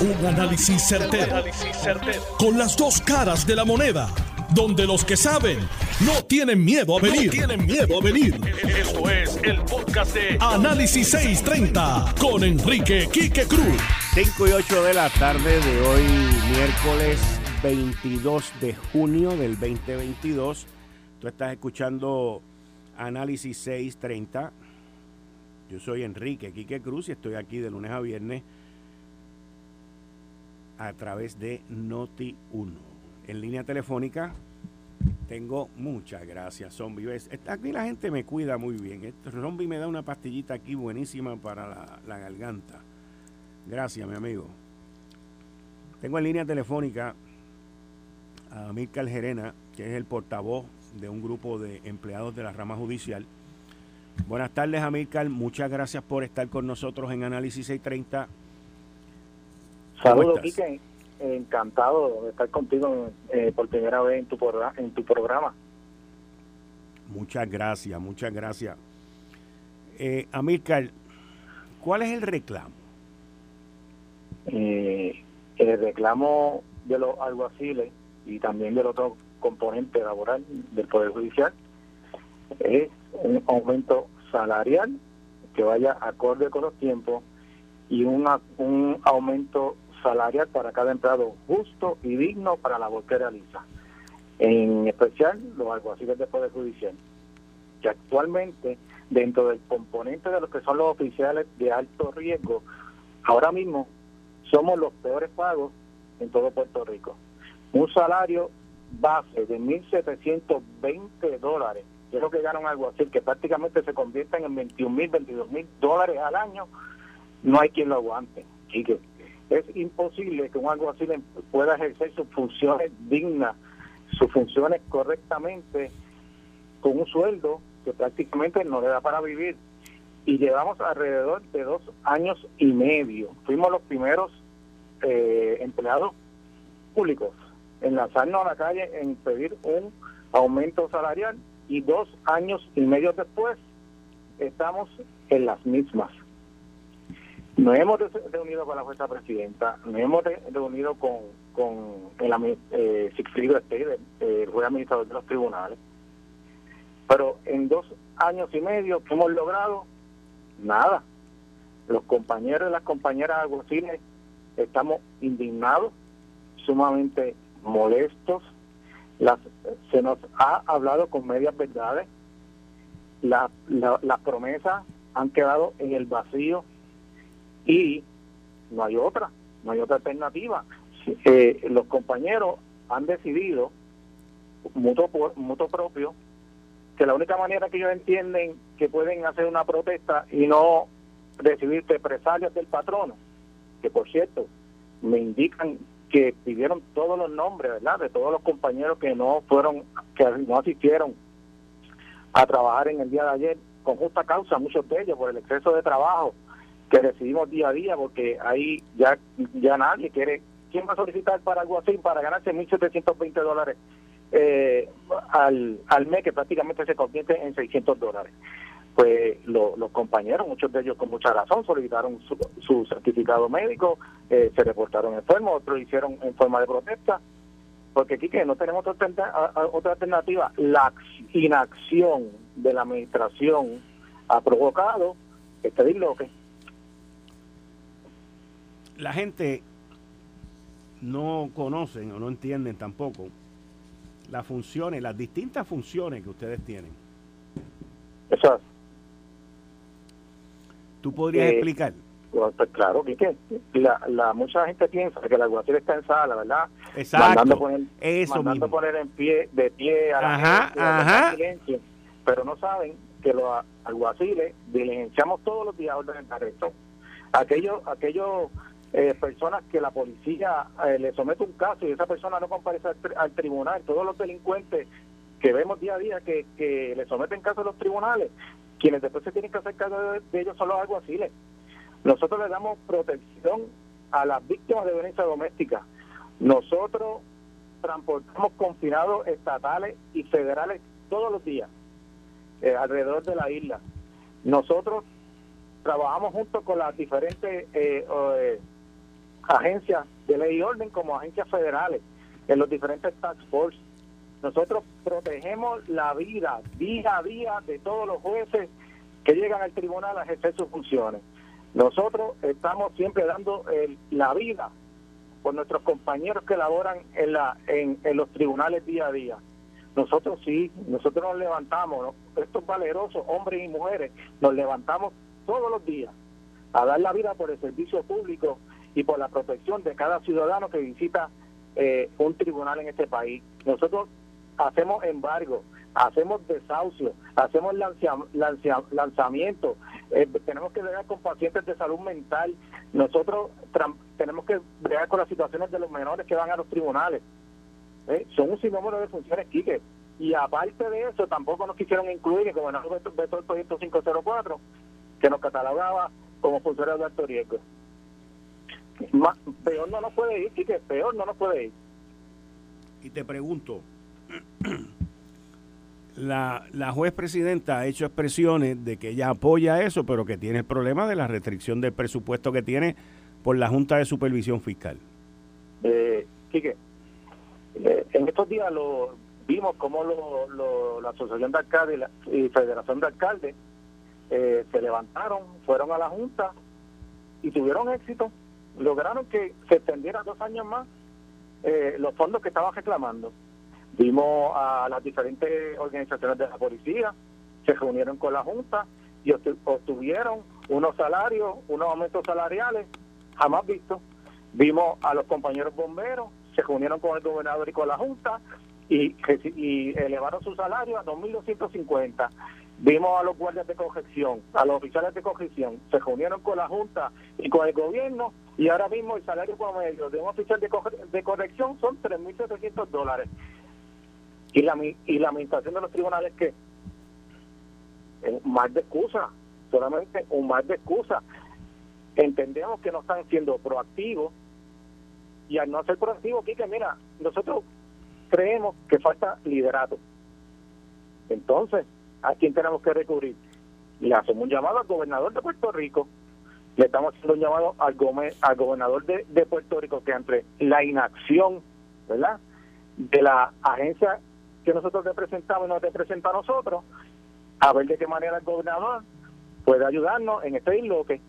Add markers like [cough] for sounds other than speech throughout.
Un análisis certero, Con las dos caras de la moneda. Donde los que saben no tienen miedo a venir. tienen miedo a venir. Esto es el podcast de Análisis 630 con Enrique Quique Cruz. 5 y 8 de la tarde de hoy, miércoles 22 de junio del 2022. Tú estás escuchando Análisis 630. Yo soy Enrique Quique Cruz y estoy aquí de lunes a viernes a través de Noti 1. En línea telefónica tengo muchas gracias, Zombie. Aquí la gente me cuida muy bien. Este Zombie me da una pastillita aquí buenísima para la, garganta. Gracias, mi amigo. Tengo en línea telefónica a Mirka Gerena, que es el portavoz de un grupo de empleados de la rama judicial. Buenas tardes, Amílcar. Muchas gracias por estar con nosotros en Análisis 630 Saludos, Quique. Encantado de estar contigo eh, por primera vez en tu, en tu programa. Muchas gracias, muchas gracias. Eh, Amílcar, ¿cuál es el reclamo? Eh, el reclamo de los alguaciles y también del otro componente laboral del Poder Judicial es un aumento salarial que vaya acorde con los tiempos y una, un aumento salarial para cada empleado justo y digno para la labor que realiza. En especial los alguaciles de Poder Judicial, que actualmente dentro del componente de lo que son los oficiales de alto riesgo, ahora mismo somos los peores pagos en todo Puerto Rico. Un salario base de 1.720 dólares, que es lo que gana un alguacil, que prácticamente se convierte en 21 mil, 22 mil dólares al año, no hay quien lo aguante. Y que es imposible que un alguacil pueda ejercer sus funciones dignas, sus funciones correctamente, con un sueldo que prácticamente no le da para vivir. Y llevamos alrededor de dos años y medio. Fuimos los primeros eh, empleados públicos en lanzarnos a la calle en pedir un aumento salarial y dos años y medio después estamos en las mismas. Nos hemos reunido con la jueza presidenta, nos hemos reunido con, con el eh, Sigfrido el juez administrador de los tribunales, pero en dos años y medio que hemos logrado nada. Los compañeros y las compañeras alguacines estamos indignados, sumamente molestos. Las, se nos ha hablado con medias verdades. las promesas han quedado en el vacío y no hay otra, no hay otra alternativa. Eh, los compañeros han decidido, mutuo, mutuo propio, que la única manera que ellos entienden que pueden hacer una protesta y no recibir represalias del patrono, que por cierto, me indican que pidieron todos los nombres, ¿verdad?, de todos los compañeros que no fueron, que no asistieron a trabajar en el día de ayer, con justa causa, muchos de ellos, por el exceso de trabajo, que recibimos día a día, porque ahí ya, ya nadie quiere. ¿Quién va a solicitar para algo así para ganarse 1.720 dólares eh, al, al mes, que prácticamente se convierte en 600 dólares? Pues los compañeros, muchos de ellos con mucha razón, solicitaron su, certificado médico, eh, se reportaron enfermos, otros hicieron en forma de protesta, porque aquí que no tenemos otra, otra alternativa. La inacción de la administración ha provocado este disloque la gente no conocen o no entienden tampoco las funciones, las distintas funciones que ustedes tienen. Exacto. ¿Tú podrías eh, explicar? Pues, claro, que la, la, mucha gente piensa que la alguacil está en sala, ¿verdad? Exacto. Mandando poner, Eso mandando poner en pie, de pie a la ajá, gente, pero no saben que los alguaciles diligenciamos todos los días órdenes de arresto. Aquellos, aquellos eh, personas que la policía eh, le somete un caso y esa persona no comparece al, tribunal, todos los delincuentes que vemos día a día que, que le someten caso a los tribunales, quienes después se tienen que hacer cargo de, ellos son los alguaciles. Nosotros le damos protección a las víctimas de violencia doméstica. Nosotros transportamos confinados estatales y federales todos los días eh, alrededor de la isla. Nosotros trabajamos junto con las diferentes eh, agencias de ley y orden como agencias federales en los diferentes task force. Nosotros protegemos la vida día a día de todos los jueces que llegan al tribunal a ejercer sus funciones. Nosotros estamos siempre dando la vida por nuestros compañeros que laboran en, la, en, los tribunales día a día. Nosotros sí, nosotros nos levantamos, estos valerosos hombres y mujeres, nos levantamos todos los días a dar la vida por el servicio público y por la protección de cada ciudadano que visita eh, un tribunal en este país. Nosotros hacemos embargo, hacemos desahucio, hacemos lanzamiento, eh, tenemos que ver con pacientes de salud mental, nosotros tenemos que ver con las situaciones de los menores que van a los tribunales. ¿eh? Son un sinnúmero de funciones, Quique. Y aparte de eso, tampoco nos quisieron incluir gobernador todo el proyecto 504, que nos catalogaba como funcionarios de alto riesgo. Peor no nos puede ir, Quique, peor no nos puede ir. Y te pregunto, [clears throat] la, la juez presidenta ha hecho expresiones de que ella apoya eso, pero que tiene el problema de la restricción del presupuesto que tiene por la Junta de Supervisión Fiscal. Eh, Quique, eh, en estos días lo vimos como lo, la Asociación de Alcaldes y, Federación de Alcaldes eh, se levantaron, fueron a la Junta y tuvieron éxito. Lograron que se extendiera dos años más eh, los fondos que estaban reclamando. Vimos a las diferentes organizaciones de la policía, se reunieron con la Junta y obtuvieron unos salarios, unos aumentos salariales jamás vistos. Vimos a los compañeros bomberos, se reunieron con el gobernador y con la Junta y, y elevaron su salario a 2.250. Vimos a los guardias de corrección, a los oficiales de corrección, se reunieron con la Junta y con el gobierno y ahora mismo el salario promedio de un oficial de, de corrección son 3.700 dólares. Y la, y la administración de los tribunales que un mar de excusa, solamente un mar de excusa. Entendemos que no están siendo proactivos y al no ser proactivos, que mira, nosotros creemos que falta liderato. Entonces, ¿a quién tenemos que recurrir? Le hacemos un llamado al gobernador de Puerto Rico, le estamos haciendo un llamado al, al gobernador de, Puerto Rico que entre la inacción, ¿verdad? De la agencia que nosotros representamos y nos representa a nosotros, a ver de qué manera el gobernador puede ayudarnos en este isloque.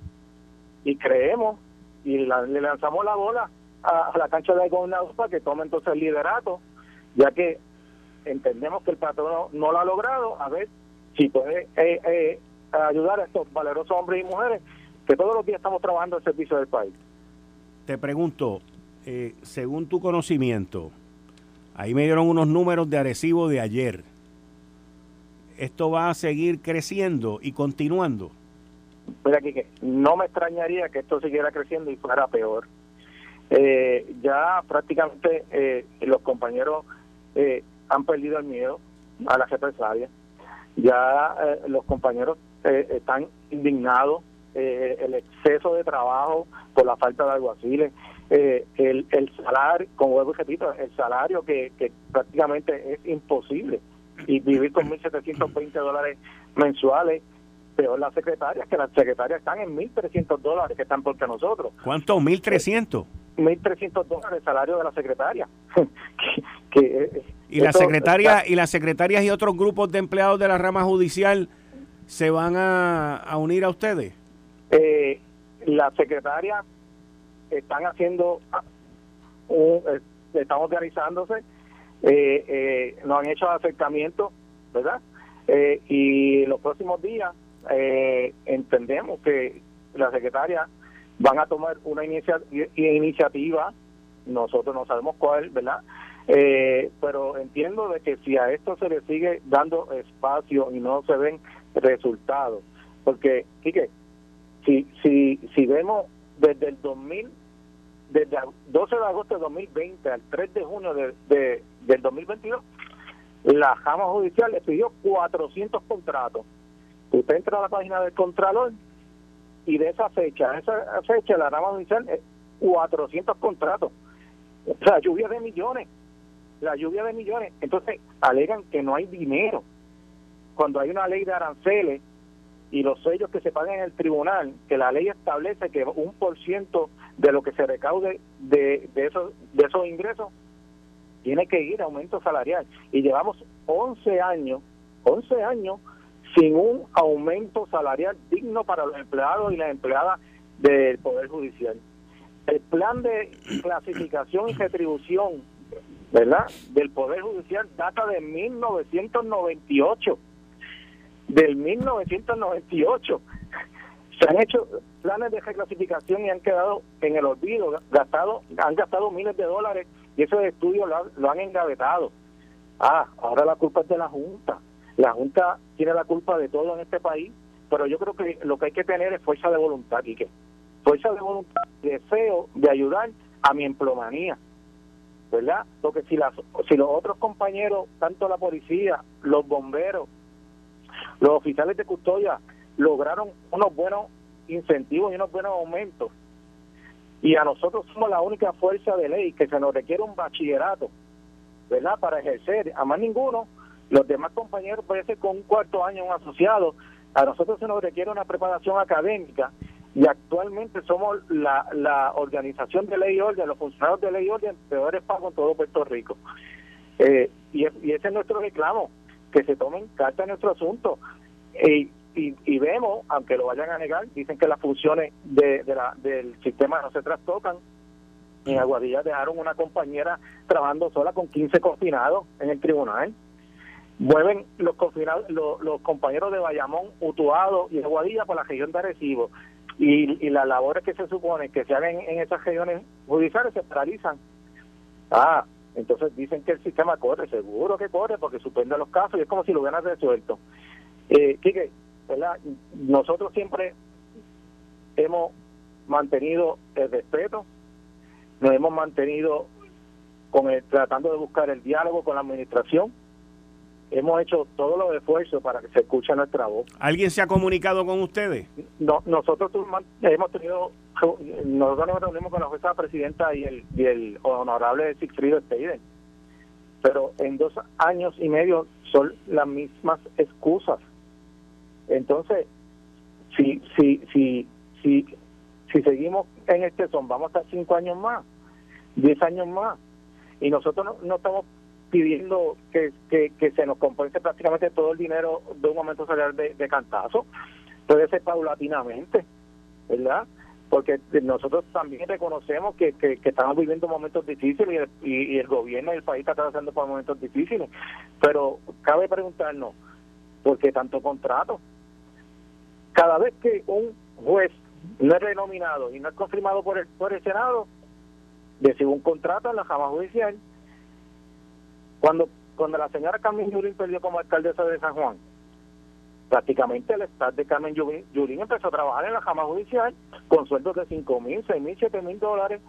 Y creemos y le lanzamos la bola a, la cancha del gobernador para que tome entonces el liderato, ya que entendemos que el patrón no, lo ha logrado, a ver si puede eh, eh, ayudar a estos valerosos hombres y mujeres que todos los días estamos trabajando al servicio del país. Te pregunto, eh, según tu conocimiento, Ahí me dieron unos números de Arecibo de ayer. ¿Esto va a seguir creciendo y continuando? Mira, que no me extrañaría que esto siguiera creciendo y fuera peor. Eh, ya prácticamente eh, los compañeros eh, han perdido el miedo a las represalias. Ya los compañeros están indignados, el exceso de trabajo por la falta de alguaciles, eh, el, el salario, como vuelvo repito, el salario que, que prácticamente es imposible y vivir con 1.720 dólares mensuales, peor las secretarias, que las secretarias están en 1.300 dólares, que están porque nosotros. ¿Cuánto? ¿1.300? 1.300 dólares el salario de la secretaria. [laughs] que, ¿Y, la secretaria, ¿Y las secretarias y otros grupos de empleados de la rama judicial se van a, a unir a ustedes? Eh, la secretaria están haciendo, un, eh, están organizándose, eh, eh, nos han hecho acercamientos, ¿verdad? Eh, y los próximos días entendemos que la secretaria van a tomar una iniciativa, nosotros no sabemos cuál, ¿verdad? pero entiendo de que si a esto se le sigue dando espacio y no se ven resultados, porque, Quique, si, vemos desde el 2000 desde el 12 de agosto de 2020 al 3 de junio de, del 2022, la Jama Judicial le pidió 400 contratos. Usted entra a la página del Contralor y de esa fecha, esa fecha la Jama Judicial es 400 contratos. O sea, lluvia de millones. La lluvia de millones. Entonces, alegan que no hay dinero. Cuando hay una ley de aranceles y los sellos que se pagan en el tribunal, que la ley establece que un por ciento de lo que se recaude de, de, esos, de esos ingresos tiene que ir a aumento salarial. Y llevamos 11 años, 11 años sin un aumento salarial digno para los empleados y las empleadas del Poder Judicial. El plan de clasificación y retribución, ¿verdad?, del Poder Judicial data de 1998. Del 1998. Se han hecho planes de reclasificación y han quedado en el olvido, gastado, han gastado miles de dólares y esos estudios lo, han engavetado. Ah, ahora la culpa es de la Junta. La Junta tiene la culpa de todo en este país, pero yo creo que lo que hay que tener es fuerza de voluntad, Quique. Fuerza de voluntad, deseo de ayudar a mi emplomanía, ¿verdad? Porque si, las, si los otros compañeros, tanto la policía, los bomberos, los oficiales de custodia, lograron unos buenos incentivos y unos buenos aumentos, y a nosotros somos la única fuerza de ley que se nos requiere un bachillerato, ¿verdad? Para ejercer, a más ninguno, los demás compañeros puede ser con un cuarto año un asociado, a nosotros se nos requiere una preparación académica y actualmente somos la, la organización de ley y orden, los funcionarios de ley y orden peores pagos en todo Puerto Rico. Eh, y, y, ese es nuestro reclamo, que se tomen carta en nuestro asunto. Eh, y, vemos, aunque lo vayan a negar, dicen que las funciones de, la, del sistema no se trastocan. En Aguadilla dejaron una compañera trabajando sola con 15 confinados en el tribunal. Mueven los confinados, los, compañeros de Bayamón, Utuado y Aguadilla por la región de Arecibo. Y, y las labores que se supone que se hagan en, esas regiones judiciales se paralizan. Ah, entonces dicen que el sistema corre, seguro que corre porque suspende los casos y es como si lo hubieran resuelto. Eh, Quique, nosotros siempre hemos mantenido el respeto, nos hemos mantenido con el, tratando de buscar el diálogo con la administración. Hemos hecho todos los esfuerzos para que se escuche nuestra voz. ¿Alguien se ha comunicado con ustedes? No, nosotros hemos tenido, nosotros nos reunimos con la jueza presidenta y el, y el honorable Sigfrido Steiden, pero en dos años y medio son las mismas excusas. Entonces, si, si, si, si, si seguimos en este son, vamos a estar cinco años más, diez años más, y nosotros no, estamos pidiendo que, que, se nos compense prácticamente todo el dinero de un momento salarial de, de cantazo, puede ser paulatinamente, ¿verdad? Porque nosotros también reconocemos que, que, estamos viviendo momentos difíciles y el gobierno y el país está pasando por momentos difíciles, pero cabe preguntarnos, ¿por qué tanto contrato? cada vez que un juez no es renominado y no es confirmado por el, por el Senado, recibe un contrato en la Jama Judicial. Cuando, cuando la señora Carmen Yurín perdió como alcaldesa de San Juan, prácticamente el estado de Carmen Yurín empezó a trabajar en la Jama Judicial con sueldos de 5 mil, 6 mil, 7 mil dólares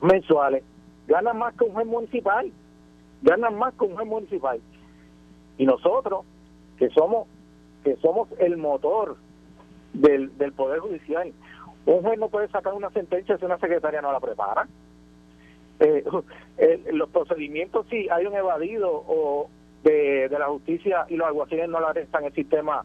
mensuales. Ganan más que un juez municipal. Ganan más que un juez municipal. Y nosotros, que somos que somos el motor del, del Poder Judicial. Un juez no puede sacar una sentencia si una secretaria no la prepara. Eh, [laughs] los procedimientos, si hay un evadido o de, la justicia y los alguaciles no la arrestan, el sistema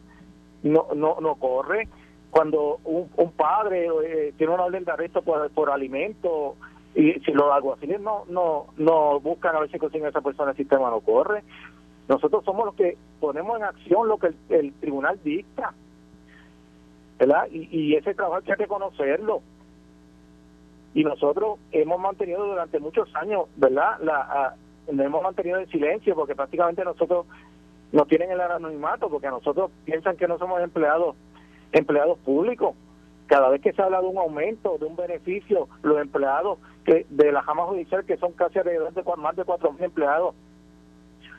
no, no, no corre. Cuando un, un padre eh, tiene una orden de arresto por, por alimento y si los alguaciles no, no, no buscan a ver si consiguen a esa persona, el sistema no corre. Nosotros somos los que ponemos en acción lo que el, tribunal dicta, ¿verdad? Y, ese trabajo hay que reconocerlo. Y nosotros hemos mantenido durante muchos años, ¿verdad? La, hemos mantenido en silencio porque prácticamente nosotros nos tienen el anonimato porque a nosotros piensan que no somos empleados empleados públicos. Cada vez que se habla de un aumento, de un beneficio, los empleados que de la jama judicial, que son casi alrededor de más de cuatro mil empleados,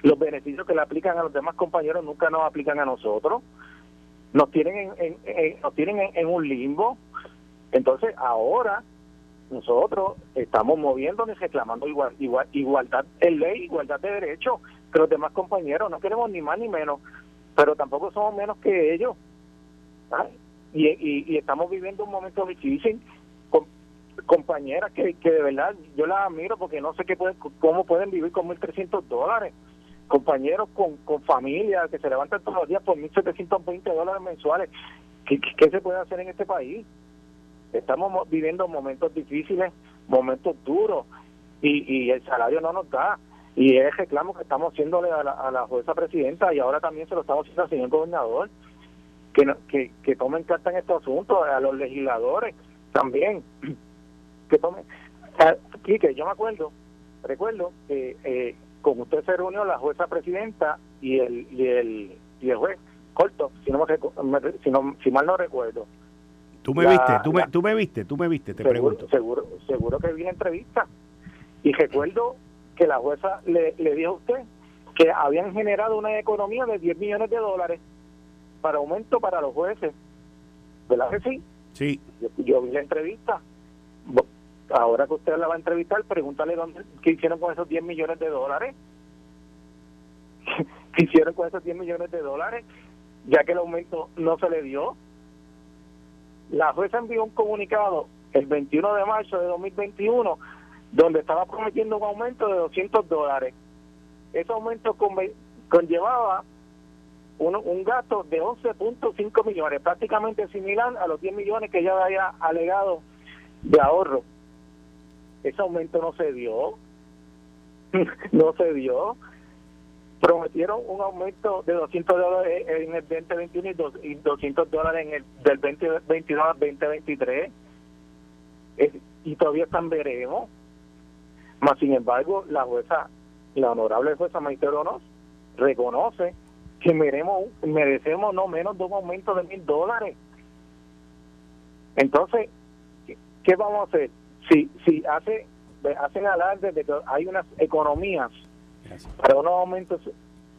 los beneficios que le aplican a los demás compañeros nunca nos aplican a nosotros. Nos tienen en, nos tienen en, un limbo. Entonces, ahora nosotros estamos moviéndonos reclamando igual, igual, igualdad en ley, igualdad de derechos que los demás compañeros. No queremos ni más ni menos, pero tampoco somos menos que ellos. Y, y, estamos viviendo un momento difícil con compañeras que, que de verdad yo las admiro porque no sé qué pueden, cómo pueden vivir con 1.300 dólares compañeros con, con familia que se levantan todos los días por 1.720 dólares mensuales. ¿Qué, ¿Qué, se puede hacer en este país? Estamos viviendo momentos difíciles, momentos duros, y, y el salario no nos da. Y es reclamo que estamos haciéndole a la, a la jueza presidenta y ahora también se lo estamos haciendo al señor gobernador, que, que, que tomen carta en este asunto, a los legisladores también, [clears throat] que tomen. que yo me acuerdo, recuerdo que eh, con usted se reunió la jueza presidenta y el, y el, y el juez corto, si, no si, no, si mal no recuerdo. Tú me viste, tú me, tú me viste, tú me viste, te pregunto. Seguro, seguro que vi la entrevista. Y recuerdo que la jueza le, le dijo a usted que habían generado una economía de 10 millones de dólares para aumento para los jueces. ¿Verdad que sí? Sí. Yo, vi la entrevista. Ahora que usted la va a entrevistar, pregúntale dónde, qué hicieron con esos 10 millones de dólares. [laughs] ¿Qué hicieron con esos 10 millones de dólares? Ya que el aumento no se le dio. La jueza envió un comunicado el 21 de marzo de 2021 donde estaba prometiendo un aumento de 200 dólares. Ese aumento conllevaba un, un gasto de 11.5 millones, prácticamente similar a los 10 millones que ya había alegado de ahorro. Ese aumento no se dio, [laughs] no se dio. Prometieron un aumento de 200 dólares en el 2021 y 200 dólares en el del 2022 al 2023. y todavía están veremos más sin embargo, la jueza, la honorable jueza Maite nos reconoce que meremos, merecemos no menos de un aumento de mil dólares. Entonces, ¿qué vamos a hacer? Si, si hace, hacen alarde de que hay unas economías para unos aumentos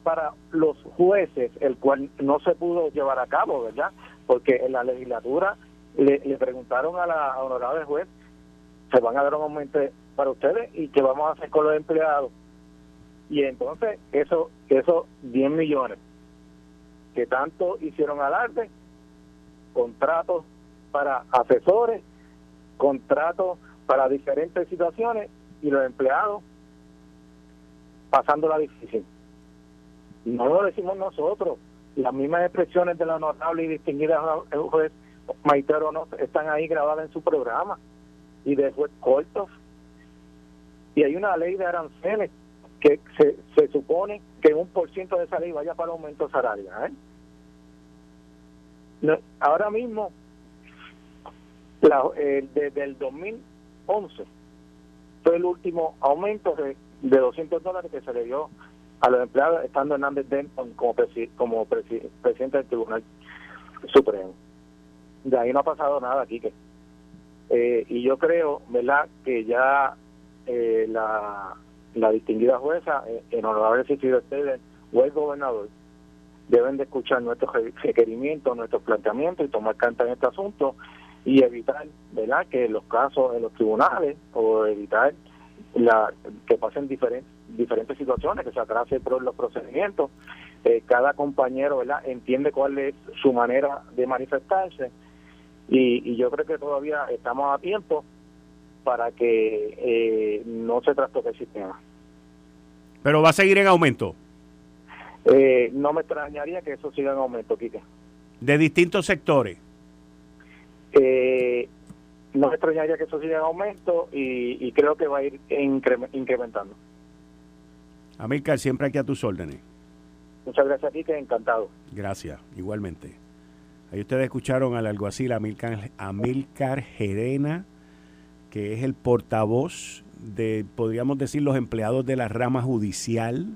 para los jueces, el cual no se pudo llevar a cabo, ¿verdad? Porque en la legislatura le, preguntaron a la honorable juez, ¿se van a dar un aumento para ustedes y qué vamos a hacer con los empleados. Y entonces, eso, esos 10 millones que tanto hicieron alarde, contratos para asesores, contratos para diferentes situaciones y los empleados pasando la difícil. No lo decimos nosotros, las mismas expresiones de la honorable y distinguida juez Maitero no están ahí grabadas en su programa y de juez cortos y hay una ley de aranceles que se, supone que un por ciento de esa ley vaya para aumento salarial. ¿eh? ahora mismo, la, desde el 2011, fue el último aumento de, de 200 dólares que se le dio a los empleados estando Hernández Denton como, como presidente del Tribunal Supremo. De ahí no ha pasado nada, aquí Eh, y yo creo, ¿verdad?, que ya eh, la, la distinguida jueza, eh, en honorable de ustedes o el gobernador, deben de escuchar nuestros requerimientos, nuestros planteamientos y tomar carta en este asunto y evitar verdad que los casos en los tribunales o evitar la que pasen diferentes diferentes situaciones que se atrasen los procedimientos eh, cada compañero verdad entiende cuál es su manera de manifestarse y, y yo creo que todavía estamos a tiempo para que eh, no se trastoque el sistema. ¿Pero va a seguir en aumento? Eh, no me extrañaría que eso siga en aumento, Kike. ¿De distintos sectores? Eh, no me extrañaría que eso siga en aumento y, creo que va a ir incrementando. Amílcar, siempre aquí a tus órdenes. Muchas gracias, Kike, encantado. Gracias, igualmente. Ahí ustedes escucharon al alguacil Amílcar, Amílcar Gerena que es el portavoz de, podríamos decir, los empleados de la rama judicial.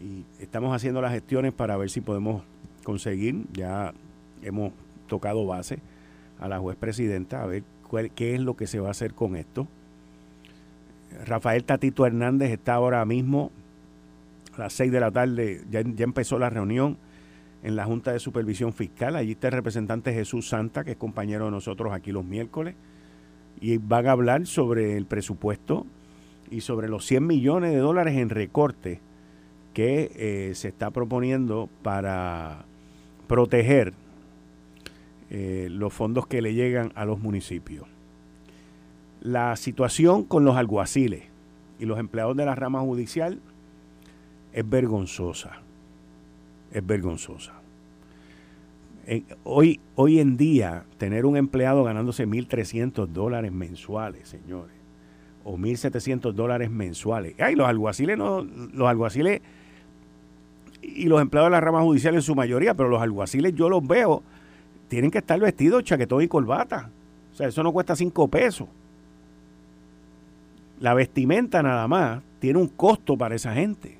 Y estamos haciendo las gestiones para ver si podemos conseguir, ya hemos tocado base a la juez presidenta, a ver qué es lo que se va a hacer con esto. Rafael Tatito Hernández está ahora mismo a las 6 de la tarde, ya, ya empezó la reunión en la Junta de Supervisión Fiscal. Allí está el representante Jesús Santa, que es compañero de nosotros aquí los miércoles y van a hablar sobre el presupuesto y sobre los 100 millones de dólares en recorte que eh, se está proponiendo para proteger eh, los fondos que le llegan a los municipios. La situación con los alguaciles y los empleados de la rama judicial es vergonzosa. Es vergonzosa. hoy, hoy en día, tener un empleado ganándose 1.300 dólares mensuales, señores, o 1.700 dólares mensuales. Ay, los alguaciles no, los alguaciles y los empleados de la rama judicial en su mayoría, pero los alguaciles yo los veo, tienen que estar vestidos chaquetón y corbata. O sea, eso no cuesta cinco pesos. La vestimenta nada más tiene un costo para esa gente.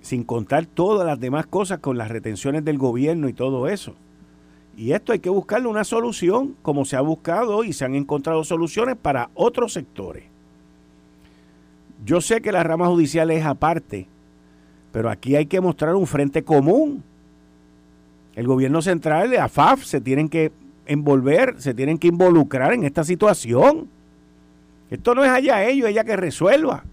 Sin contar todas las demás cosas con las retenciones del gobierno y todo eso. Y esto hay que buscarle una solución, como se ha buscado y se han encontrado soluciones para otros sectores. Yo sé que la rama judicial es aparte, pero aquí hay que mostrar un frente común. El gobierno central, la AFAF, se tienen que envolver, se tienen que involucrar en esta situación. Esto no es allá ellos, ella que resuelva.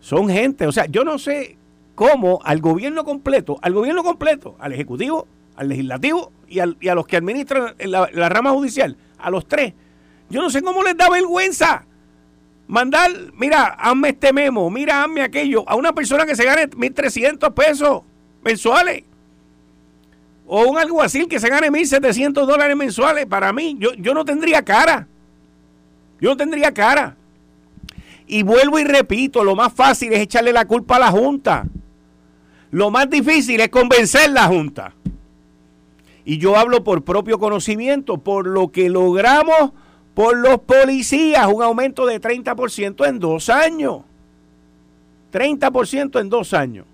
Son gente, o sea, yo no sé cómo al gobierno completo, al gobierno completo, al ejecutivo, al legislativo y, a los que administran la, la rama judicial, a los tres, yo no sé cómo les da vergüenza mandar, mira, hazme este memo, mira, hazme aquello, a una persona que se gane 1.300 pesos mensuales. O un alguacil que se gane 1.700 dólares mensuales. Para mí, yo, yo no tendría cara. Yo no tendría cara. Y vuelvo y repito, lo más fácil es echarle la culpa a la Junta. Lo más difícil es convencer a la Junta. Y yo hablo por propio conocimiento, por lo que logramos por los policías, un aumento de 30% en dos años. 30% en dos años.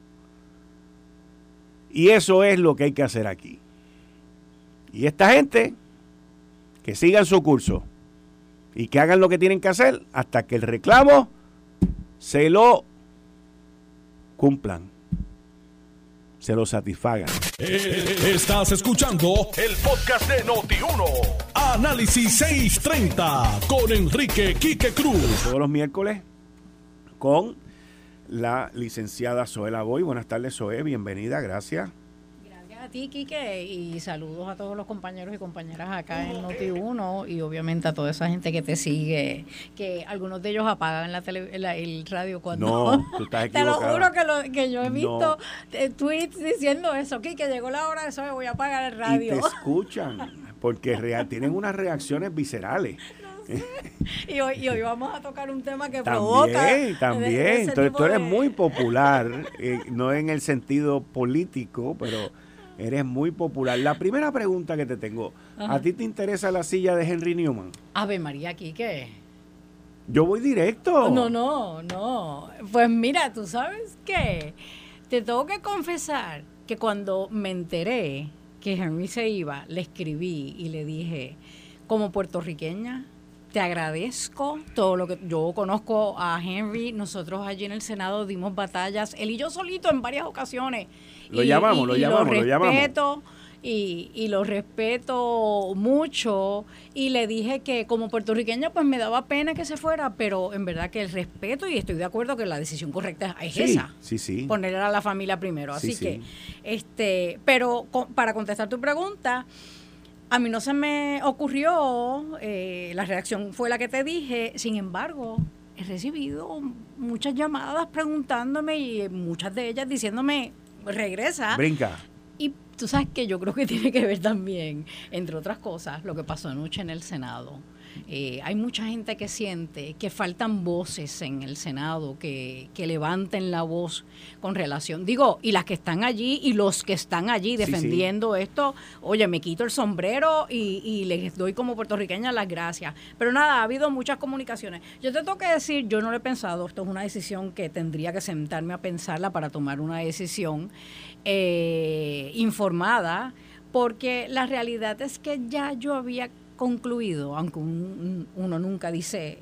Y eso es lo que hay que hacer aquí. Y esta gente, que sigan su curso y que hagan lo que tienen que hacer hasta que el reclamo se lo cumplan, se lo satisfagan. Eh, estás escuchando el podcast de Noti1. Análisis 630 con Enrique Quique Cruz. Todos los miércoles con la licenciada Zoela Boy. Buenas tardes, Zoe. Bienvenida, gracias. Gracias a ti, Quique, y saludos a todos los compañeros y compañeras acá en Noti1 y obviamente a toda esa gente que te sigue, que algunos de ellos apagan la tele, el radio cuando... No, [laughs] tú estás equivocada. Te lo juro que, lo, que yo he visto eh, tweets diciendo eso, Quique, llegó la hora de eso, voy a apagar el radio. Y te [laughs] escuchan, porque tienen unas reacciones viscerales. [laughs] Y hoy, y hoy vamos a tocar un tema que provoca. También, también. Entonces tú eres muy popular, [laughs] eh, no en el sentido político, pero eres muy popular. La primera pregunta que te tengo, ¿a ti te interesa la silla de Henry Newman? Ave María, ¿qué? Yo voy directo. No, no, no. Pues mira, tú sabes qué, te tengo que confesar que cuando me enteré que Henry se iba, le escribí y le dije, como puertorriqueña, te agradezco todo lo que yo conozco a Henry. Nosotros allí en el Senado dimos batallas, él y yo solito en varias ocasiones. Lo llamamos, lo llamamos, lo, respeto, Y, y lo respeto mucho. Y le dije que como puertorriqueña, pues me daba pena que se fuera, pero en verdad que el respeto y estoy de acuerdo que la decisión correcta es esa. Sí, sí. Poner a la familia primero. Así que, este, pero para contestar tu pregunta. A mí no se me ocurrió, eh, la reacción fue la que te dije, sin embargo, he recibido muchas llamadas preguntándome y muchas de ellas diciéndome, regresa. Brinca. Y tú sabes que yo creo que [laughs] tiene que ver también, entre otras cosas, lo que pasó anoche en el Senado. Eh, hay mucha gente que siente que faltan voces en el Senado que, levanten la voz con relación, digo, y las que están allí y los que están allí defendiendo esto, oye, me quito el sombrero y, les doy como puertorriqueña las gracias. Pero nada, ha habido muchas comunicaciones. Yo te tengo que decir, yo no lo he pensado, esto es una decisión que tendría que sentarme a pensarla para tomar una decisión eh, informada porque la realidad es que ya yo había concluido, aunque uno nunca dice,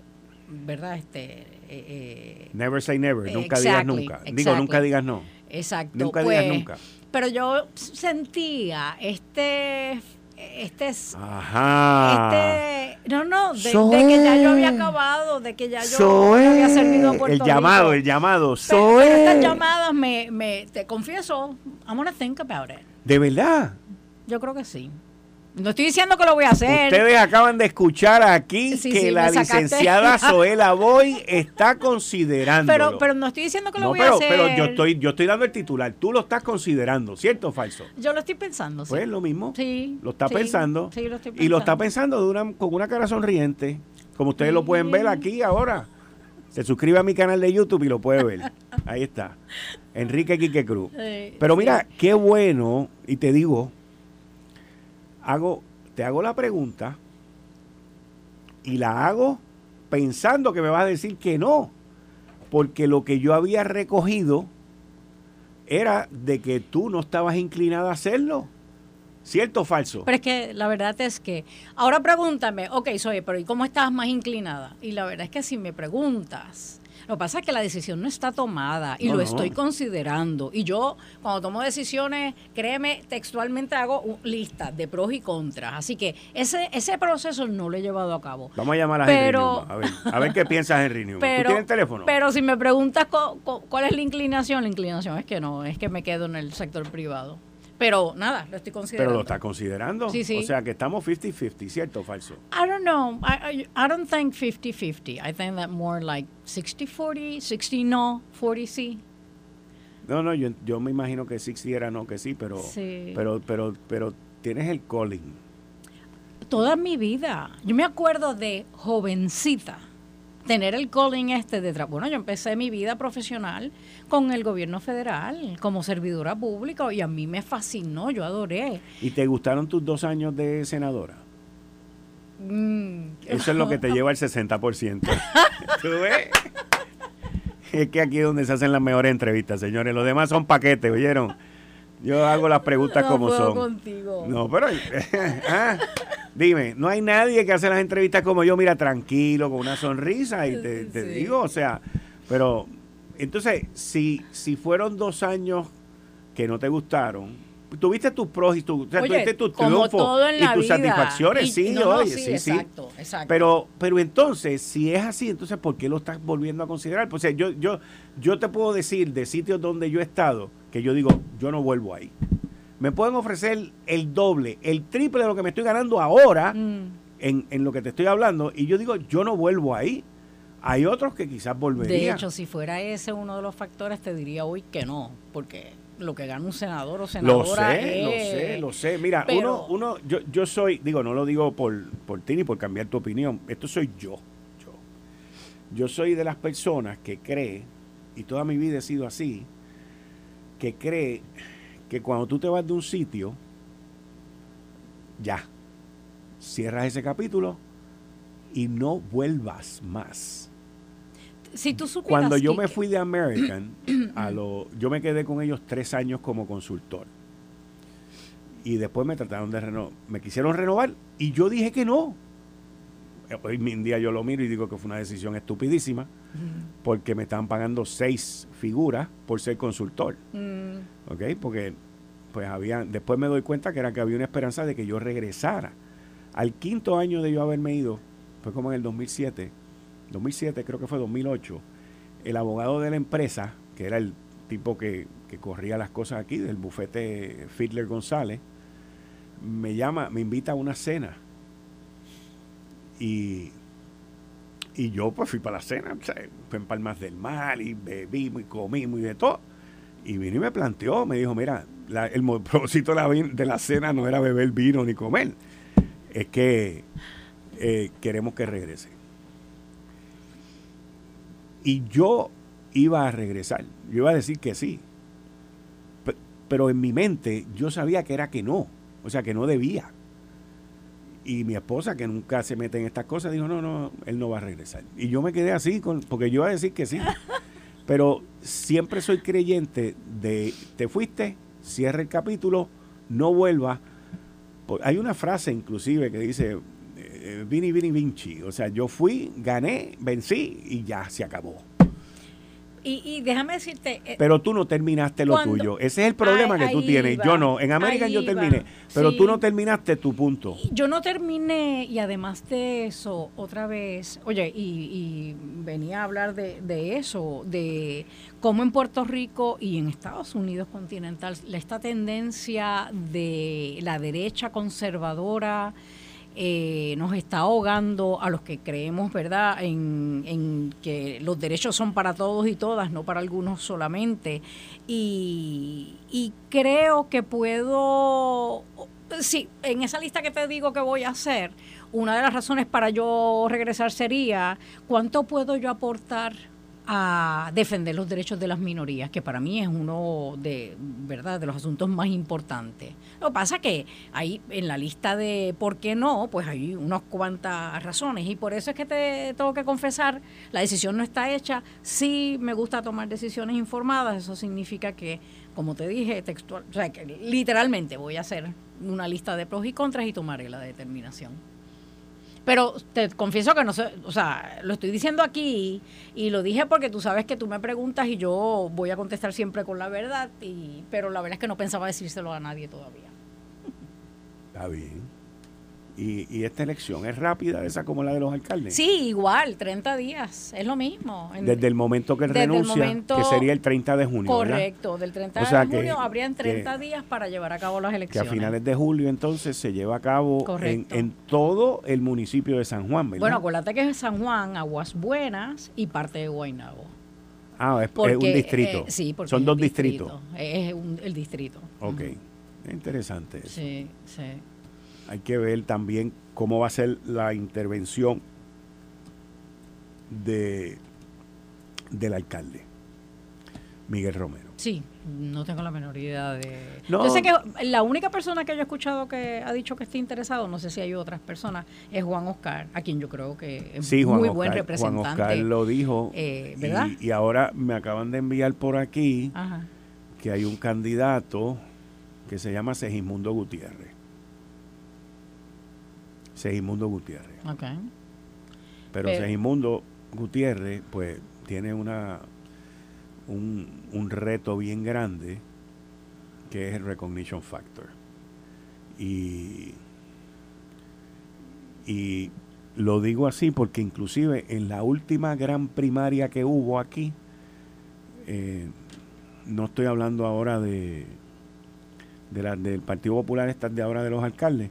¿verdad? Este, eh, eh, never say never, nunca digas nunca. Digo, nunca digas no. Exacto. Nunca digas pues, nunca. Pero yo sentía este este Ajá. este no no de, que ya yo había acabado de que ya yo había servido a Puerto el llamado el llamado pero, estas llamadas me, me te confieso I'm gonna think about it de verdad yo creo que sí No estoy diciendo que lo voy a hacer. Ustedes acaban de escuchar aquí que la licenciada [laughs] Zoela Boy está considerando. Pero, pero no estoy diciendo que lo voy a hacer. Pero yo estoy, yo estoy dando el titular. Tú lo estás considerando, ¿cierto o falso? Yo lo estoy pensando. Sí. Pues lo mismo. Sí. Lo está pensando. Sí, lo estoy pensando. Y lo está pensando de una, con una cara sonriente. Como ustedes lo pueden ver aquí ahora. Se suscribe a mi canal de YouTube y lo puede ver. Ahí está. Enrique Quique Cruz. [laughs] Pero mira, qué bueno, y te digo, hago, te hago la pregunta y la hago pensando que me vas a decir que no, porque lo que yo había recogido era de que tú no estabas inclinada a hacerlo. ¿Cierto o falso? Pero es que la verdad es que, ahora pregúntame, ok, soy, pero ¿y cómo estás más inclinada? Y la verdad es que si me preguntas, lo que pasa es que la decisión no está tomada y lo estoy considerando. Y yo, cuando tomo decisiones, créeme, textualmente hago listas de pros y contras. Así que ese, ese proceso no lo he llevado a cabo. Vamos a llamar a pero, Henry A ver, a ver qué [laughs] piensas Henry Newman. Pero, ¿Tú tienes teléfono? Pero si me preguntas cuál es la inclinación, la inclinación es que no, es que me quedo en el sector privado. Pero nada, lo estoy considerando. Pero lo está considerando. Sí, sí. O sea que estamos 50-50, ¿cierto o falso? I don't know. I, I, don't think 50-50. I think that more like 60-40, 60 no, 40 sí. No, no, yo, yo me imagino que 60 era no, que sí, pero, sí. pero, pero, pero tienes el calling. Toda mi vida. Yo me acuerdo de jovencita tener el calling este de bueno yo empecé mi vida profesional con el gobierno federal como servidora pública y a mí me fascinó yo adoré. Y te gustaron tus dos años de senadora mm. eso es lo que te [laughs] lleva el 60% [laughs] ¿Tú ves? es que aquí es donde se hacen las mejores entrevistas señores. Los demás son paquetes oyeron yo hago las preguntas como son contigo. no pero [laughs] ah, Dime, no hay nadie que hace las entrevistas como yo, mira, tranquilo, con una sonrisa, y te, digo, o sea, pero entonces, si, si fueron dos años que no te gustaron, tuviste tus pros y tu, tuviste tus triunfos y tus satisfacciones, sí, oye, sí, exacto, sí. Exacto. Pero, pero entonces, si es así, entonces, ¿por qué lo estás volviendo a considerar? Pues, yo, yo, yo te puedo decir de sitios donde yo he estado que yo digo, yo no vuelvo ahí me pueden ofrecer el doble, el triple de lo que me estoy ganando ahora mm. en, lo que te estoy hablando. Y yo digo, yo no vuelvo ahí. Hay otros que quizás volverían. De hecho, si fuera ese uno de los factores, te diría hoy que no, porque lo que gana un senador o senadora lo sé, Lo sé, lo sé. Mira, uno, uno yo, yo soy, digo, no lo digo por, por ti ni por cambiar tu opinión, esto soy yo, yo. Yo soy de las personas que cree, y toda mi vida he sido así, que cree que cuando tú te vas de un sitio, ya, cierras ese capítulo y no vuelvas más. Si tú Cuando yo me fui de American, a lo, yo me quedé con ellos tres años como consultor. Y después me trataron de renovar. Me quisieron renovar y yo dije que no. Hoy en día yo lo miro y digo que fue una decisión estupidísima porque me estaban pagando seis figuras por ser consultor. Mm. ¿Ok? Porque pues había, después me doy cuenta que era que había una esperanza de que yo regresara. Al quinto año de yo haberme ido, fue como en el 2007, 2007 creo que fue 2008, el abogado de la empresa, que era el tipo que, que corría las cosas aquí, del bufete Fiedler González, me llama, me invita a una cena. Y y yo pues fui para la cena, fue en Palmas del Mar y bebí y comí y de todo. Y vino y me planteó, me dijo, mira, el [laughs] propósito de la, de la, cena no era beber vino ni comer, es que eh, queremos que regrese. Y yo iba a regresar, yo iba a decir que sí, pero en mi mente yo sabía que era que no, o sea, que no debía. Y mi esposa, que nunca se mete en estas cosas, dijo, no, no, él no va a regresar. Y yo me quedé así, con, porque yo iba a decir que sí. [laughs] Pero siempre soy creyente de, te fuiste, cierra el capítulo, no vuelva. Hay una frase inclusive que dice, eh, Vini, Vini, Vinci. O sea, yo fui, gané, vencí y ya se acabó. Y, déjame decirte... Eh, pero tú no terminaste lo tuyo. Ese es el problema que tú tienes. yo no. En América yo terminé. Pero tú no terminaste tu punto. Yo no terminé y además de eso, otra vez, oye, y, venía a hablar de, de, eso, de cómo en Puerto Rico y en Estados Unidos continental, esta tendencia de la derecha conservadora eh, nos está ahogando a los que creemos, ¿verdad?, en, que los derechos son para todos y todas, no para algunos solamente. Y, y creo que puedo, sí, en esa lista que te digo que voy a hacer, una de las razones para yo regresar sería, ¿cuánto puedo yo aportar? A defender los derechos de las minorías, que para mí es uno de, ¿verdad? de los asuntos más importantes. Lo que pasa que ahí en la lista de por qué no, pues hay unas cuantas razones y por eso es que te tengo que confesar, la decisión no está hecha. Sí me gusta tomar decisiones informadas, eso significa que, como te dije, textual, o sea, que literalmente voy a hacer una lista de pros y contras y tomaré la determinación. Pero te confieso que no sé, o sea, lo estoy diciendo aquí y lo dije porque tú sabes que tú me preguntas y yo voy a contestar siempre con la verdad, y, pero la verdad es que no pensaba decírselo a nadie todavía. Está bien. Y, esta elección es rápida, esa como la de los alcaldes. Sí, igual, 30 días, es lo mismo. desde el momento que él renuncia, que sería el 30 de junio. Correcto, del 30 de junio habrían 30 días para llevar a cabo las elecciones. Que a finales de julio entonces se lleva a cabo en, todo el municipio de San Juan, ¿verdad? Bueno, acuérdate que es San Juan, Aguas Buenas y parte de Guaynabo. Ah, es, un distrito. Eh, sí, porque Son dos distritos. Es el distrito. Ok, interesante eso. Sí, sí. Hay que ver también cómo va a ser la intervención de del alcalde, Miguel Romero. Sí, no tengo la menor idea de... Yo sé que la única persona que yo he escuchado que ha dicho que está interesado, no sé si hay otras personas, es Juan Oscar, a quien yo creo que es muy buen representante. Juan Oscar lo dijo, eh, ¿verdad? Y, ahora me acaban de enviar por aquí que hay un candidato que se llama Segismundo Gutiérrez. Segimundo Gutiérrez. Pero, Segimundo Gutiérrez, pues, tiene una un, reto bien grande que es el recognition factor. Y, y lo digo así porque inclusive en la última gran primaria que hubo aquí, eh, no estoy hablando ahora de, de la, del Partido Popular, esta de ahora de los alcaldes,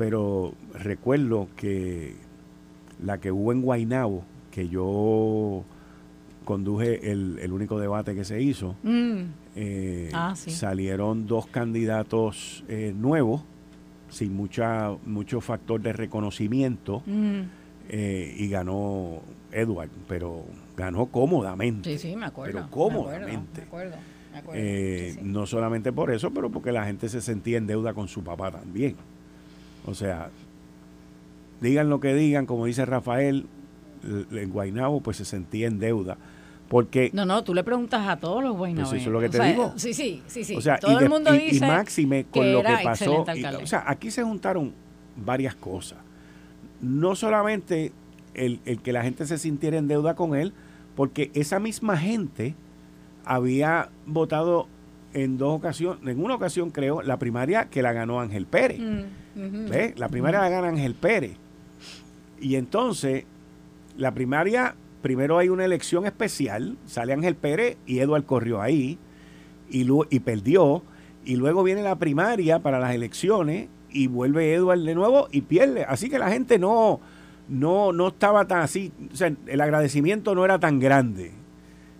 pero recuerdo que la que hubo en Guainabo, que yo conduje el, único debate que se hizo, mm. eh, ah, salieron dos candidatos eh, nuevos, sin mucha, mucho factor de reconocimiento, mm. eh, y ganó Edward, pero ganó cómodamente. Sí, sí, me acuerdo. Pero cómodamente. Me acuerdo, No solamente por eso, pero porque la gente se sentía en deuda con su papá también. O sea, digan lo que digan, como dice Rafael, en Guainabo pues se sentía en deuda. Porque, no, no, tú le preguntas a todos los guaynabeños. Pues eso es lo que te digo. Sí, sí, sí, sí. O sea, Todo y el mundo dice y máxime con lo que pasó. o sea, aquí se juntaron varias cosas. No solamente el, el, que la gente se sintiera en deuda con él, porque esa misma gente había votado en dos ocasiones, en una ocasión creo, la primaria que la ganó Ángel Pérez. Mm, la primaria la gana Ángel Pérez. Y entonces, la primaria, primero hay una elección especial, sale Ángel Pérez y Eduard corrió ahí y, y perdió. Y luego viene la primaria para las elecciones y vuelve Eduard de nuevo y pierde. Así que la gente no, no, no estaba tan así, o sea, el agradecimiento no era tan grande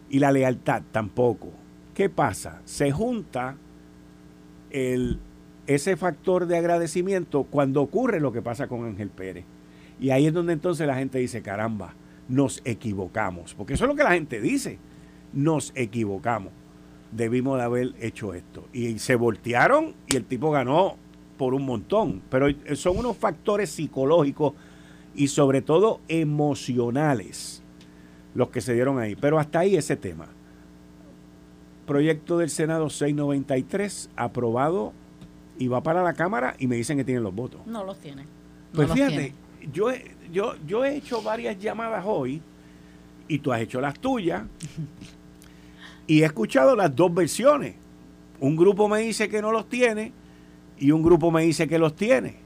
y la lealtad tampoco. ¿Qué pasa? Se junta el, ese factor de agradecimiento cuando ocurre lo que pasa con Ángel Pérez. Y ahí es donde entonces la gente dice, caramba, nos equivocamos. Porque eso es lo que la gente dice, nos equivocamos. Debimos de haber hecho esto. Y se voltearon y el tipo ganó por un montón. Pero son unos factores psicológicos y sobre todo emocionales los que se dieron ahí. Pero hasta ahí ese tema proyecto del Senado 693 aprobado y va para la Cámara y me dicen que tienen los votos. No los tiene. pues fíjate, Yo, yo, yo he hecho varias llamadas hoy y tú has hecho las tuyas Y he escuchado las dos versiones. Un grupo me dice que no los tiene y un grupo me dice que los tiene.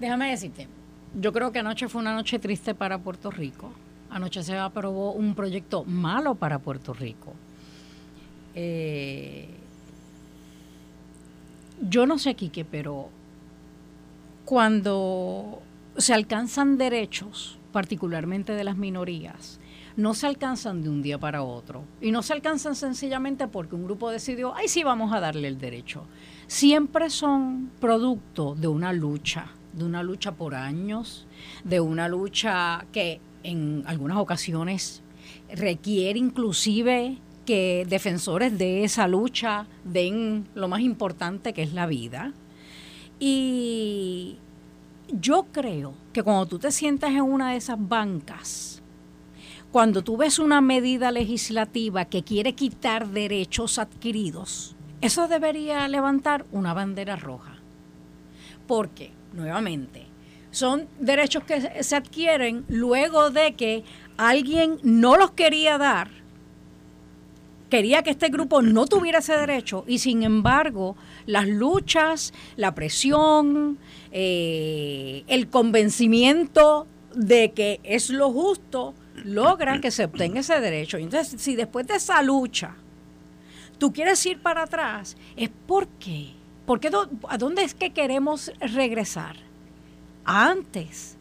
Déjame decirte, yo creo que anoche fue una noche triste para Puerto Rico. Anoche se aprobó un proyecto malo para Puerto Rico. Eh, yo no sé, Quique, pero cuando se alcanzan derechos, particularmente de las minorías, no se alcanzan de un día para otro. Y no se alcanzan sencillamente porque un grupo decidió, ay, sí, vamos a darle el derecho. Siempre son producto de una lucha, de una lucha por años, de una lucha que en algunas ocasiones requiere inclusive que defensores de esa lucha den lo más importante que es la vida. Y yo creo que cuando tú te sientas en una de esas bancas, cuando tú ves una medida legislativa que quiere quitar derechos adquiridos, eso debería levantar una bandera roja. Porque, nuevamente, son derechos que se adquieren luego de que alguien no los quería dar, quería que este grupo no tuviera ese derecho y sin embargo las luchas, la presión, eh, el convencimiento de que es lo justo, logran que se obtenga ese derecho. Entonces, si después de esa lucha tú quieres ir para atrás, es porque, porque ¿a dónde es que queremos regresar? Antes.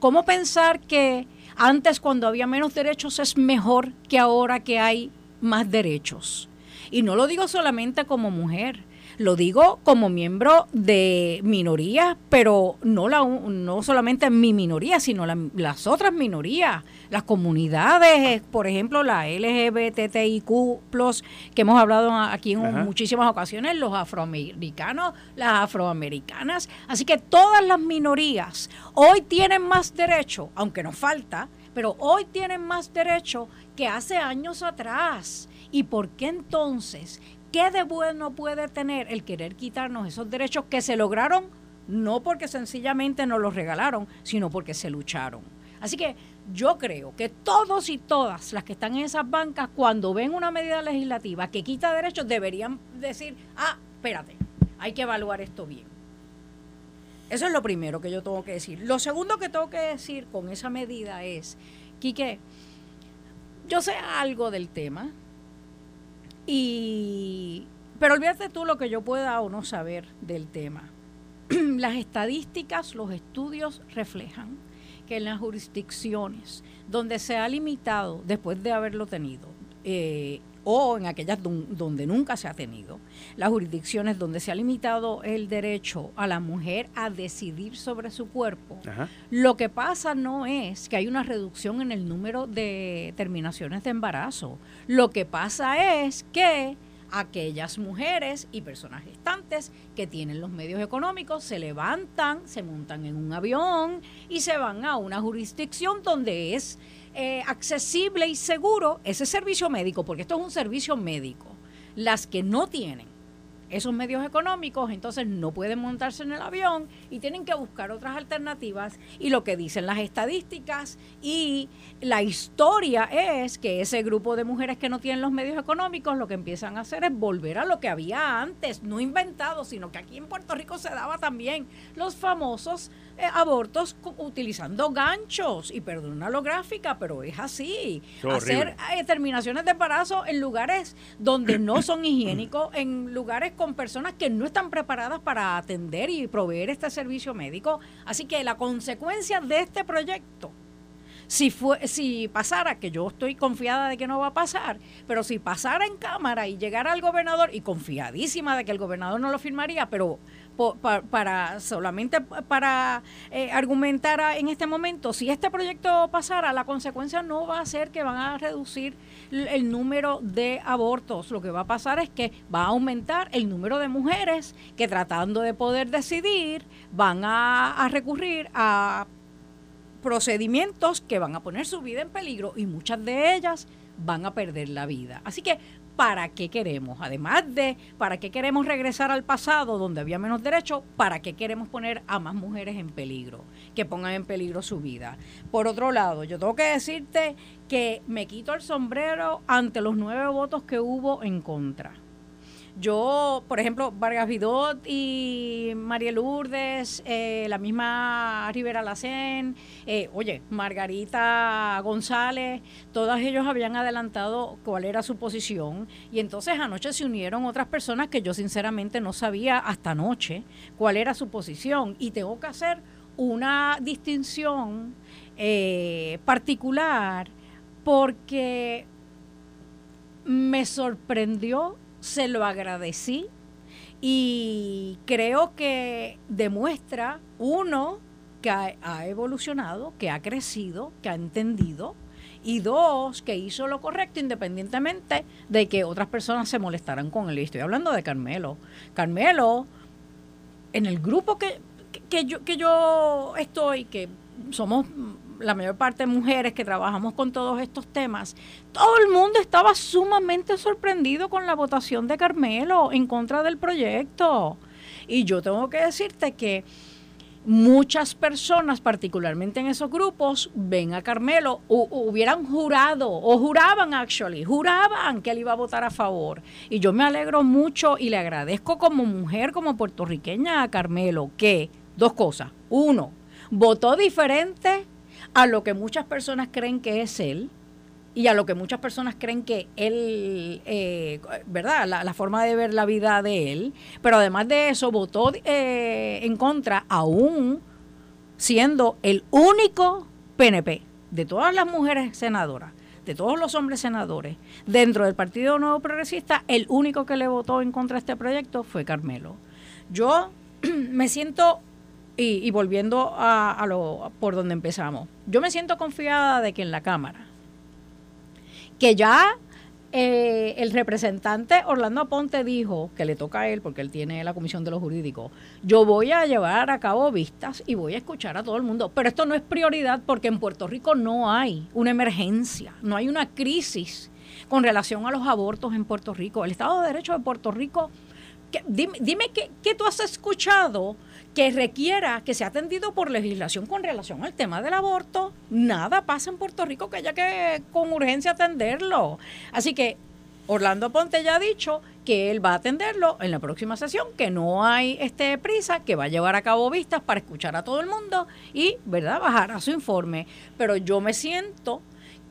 ¿Cómo pensar que antes cuando había menos derechos es mejor que ahora que hay más derechos? Y no lo digo solamente como mujer, lo digo como miembro de minorías, pero no, la, no solamente mi minoría, sino las otras minorías, las comunidades, por ejemplo, la LGBTIQ, que hemos hablado aquí en muchísimas ocasiones, los afroamericanos, las afroamericanas. Así que todas las minorías hoy tienen más derecho, aunque nos falta, pero hoy tienen más derecho que hace años atrás. ¿Y por qué entonces ¿Qué de bueno puede tener el querer quitarnos esos derechos que se lograron no porque sencillamente nos los regalaron, sino porque se lucharon? Así que yo creo que todos y todas las que están en esas bancas, cuando ven una medida legislativa que quita derechos, deberían decir, ah, espérate, hay que evaluar esto bien. Eso es lo primero que yo tengo que decir. Lo segundo que tengo que decir con esa medida es, Quique, yo sé algo del tema, y, pero olvídate tú lo que yo pueda o no saber del tema. [clears throat] Las estadísticas, los estudios reflejan que en las jurisdicciones donde se ha limitado, después de haberlo tenido, eh, o en aquellas donde nunca se ha tenido, las jurisdicciones donde se ha limitado el derecho a la mujer a decidir sobre su cuerpo, lo que pasa no es que hay una reducción en el número de terminaciones de embarazo, lo que pasa es que aquellas mujeres y personas gestantes que tienen los medios económicos se levantan, se montan en un avión y se van a una jurisdicción donde es eh, accesible y seguro ese servicio médico, porque esto es un servicio médico. Las que no tienen esos medios económicos, entonces no pueden montarse en el avión y tienen que buscar otras alternativas. Y lo que dicen las estadísticas y la historia es que ese grupo de mujeres que no tienen los medios económicos lo que empiezan a hacer es volver a lo que había antes, no inventado, sino que aquí en Puerto Rico se daba también los famosos abortos utilizando ganchos. Y perdona lo gráfica, pero es así. Hacer eh, terminaciones de embarazo en lugares donde no son [coughs] higiénicos, en lugares con personas que no están preparadas para atender y proveer este servicio médico. Así que la consecuencia de este proyecto si fue si pasara que yo estoy confiada de que no va a pasar pero si pasara en cámara y llegara al gobernador y confiadísima de que el gobernador no lo firmaría pero para solamente para eh, argumentar en este momento, si este proyecto pasara, la consecuencia no va a ser que van a reducir el número de abortos. Lo que va a pasar es que va a aumentar el número de mujeres que tratando de poder decidir van a, a recurrir a procedimientos que van a poner su vida en peligro y muchas de ellas van a perder la vida. Así que para qué queremos. Además de para qué queremos regresar al pasado donde había menos derechos, para qué queremos poner a más mujeres en peligro, que pongan en peligro su vida. Por otro lado, yo tengo que decirte que me quito el sombrero ante los nueve votos que hubo en contra yo, por ejemplo, Vargas Vidot y María Lourdes, eh, la misma Rivera Lacén, eh, oye, Margarita González, todos ellos habían adelantado cuál era su posición. Y entonces anoche se unieron otras personas que yo sinceramente no sabía hasta anoche cuál era su posición. Y tengo que hacer una distinción eh, particular porque me sorprendió se lo agradecí y creo que demuestra, uno, que ha, evolucionado, que ha crecido, que ha entendido, y dos, que hizo lo correcto independientemente de que otras personas se molestaran con él. Estoy hablando de Carmelo. Carmelo, en el grupo que, que, yo, que yo estoy, que somos la mayor parte de mujeres que trabajamos con todos estos temas, todo el mundo estaba sumamente sorprendido con la votación de Carmelo en contra del proyecto. Y yo tengo que decirte que muchas personas, particularmente en esos grupos, ven a Carmelo, o, hubieran jurado, o juraban actually, juraban que él iba a votar a favor. Y yo me alegro mucho y le agradezco como mujer, como puertorriqueña a Carmelo, que dos cosas. Uno, votó diferente a lo que muchas personas creen que es él y a lo que muchas personas creen que él, eh, ¿verdad? La, forma de ver la vida de él. Pero además de eso, votó eh, en contra, aún siendo el único PNP de todas las mujeres senadoras, de todos los hombres senadores, dentro del Partido Nuevo Progresista, el único que le votó en contra de este proyecto fue Carmelo. Yo [clears throat] me siento y, volviendo a, lo por donde empezamos, yo me siento confiada de que en la Cámara, que ya eh, el representante Orlando Aponte dijo que le toca a él, porque él tiene la comisión de los jurídicos, yo voy a llevar a cabo vistas y voy a escuchar a todo el mundo. Pero esto no es prioridad porque en Puerto Rico no hay una emergencia, no hay una crisis con relación a los abortos en Puerto Rico. El Estado de Derecho de Puerto Rico, dime, dime qué, qué tú has escuchado que requiera que sea atendido por legislación con relación al tema del aborto. Nada pasa en Puerto Rico que haya que con urgencia atenderlo. Así que Orlando Ponte ya ha dicho que él va a atenderlo en la próxima sesión, que no hay este prisa, que va a llevar a cabo vistas para escuchar a todo el mundo y, ¿verdad?, bajar a su informe. Pero yo me siento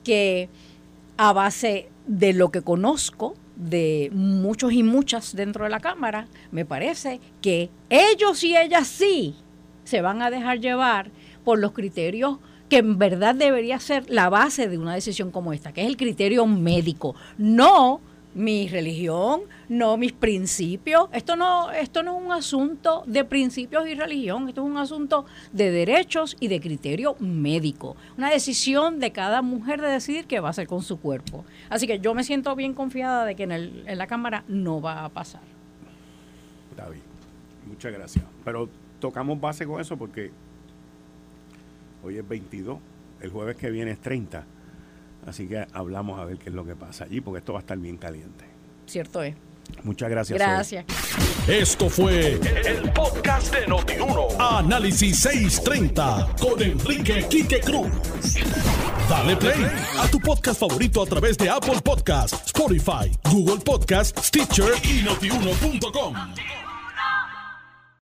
que a base de lo que conozco, de muchos y muchas dentro de la Cámara, me parece que ellos y ellas sí se van a dejar llevar por los criterios que en verdad debería ser la base de una decisión como esta, que es el criterio médico, no mi religión, no mis principios. Esto no, esto no es un asunto de principios y religión, esto es un asunto de derechos y de criterio médico. Una decisión de cada mujer de decidir qué va a hacer con su cuerpo. Así que yo me siento bien confiada de que en, el, en la Cámara no va a pasar. David, muchas gracias. Pero tocamos base con eso porque hoy es 22, el jueves que viene es 30 Así que hablamos a ver qué es lo que pasa allí, porque esto va a estar bien caliente. Cierto es. Muchas gracias. Gracias. Esto fue el, podcast de Notiuno. Análisis 630 con Enrique Quique Cruz. Dale play a tu podcast favorito a través de Apple Podcasts, Spotify, Google Podcasts, Stitcher y notiuno.com.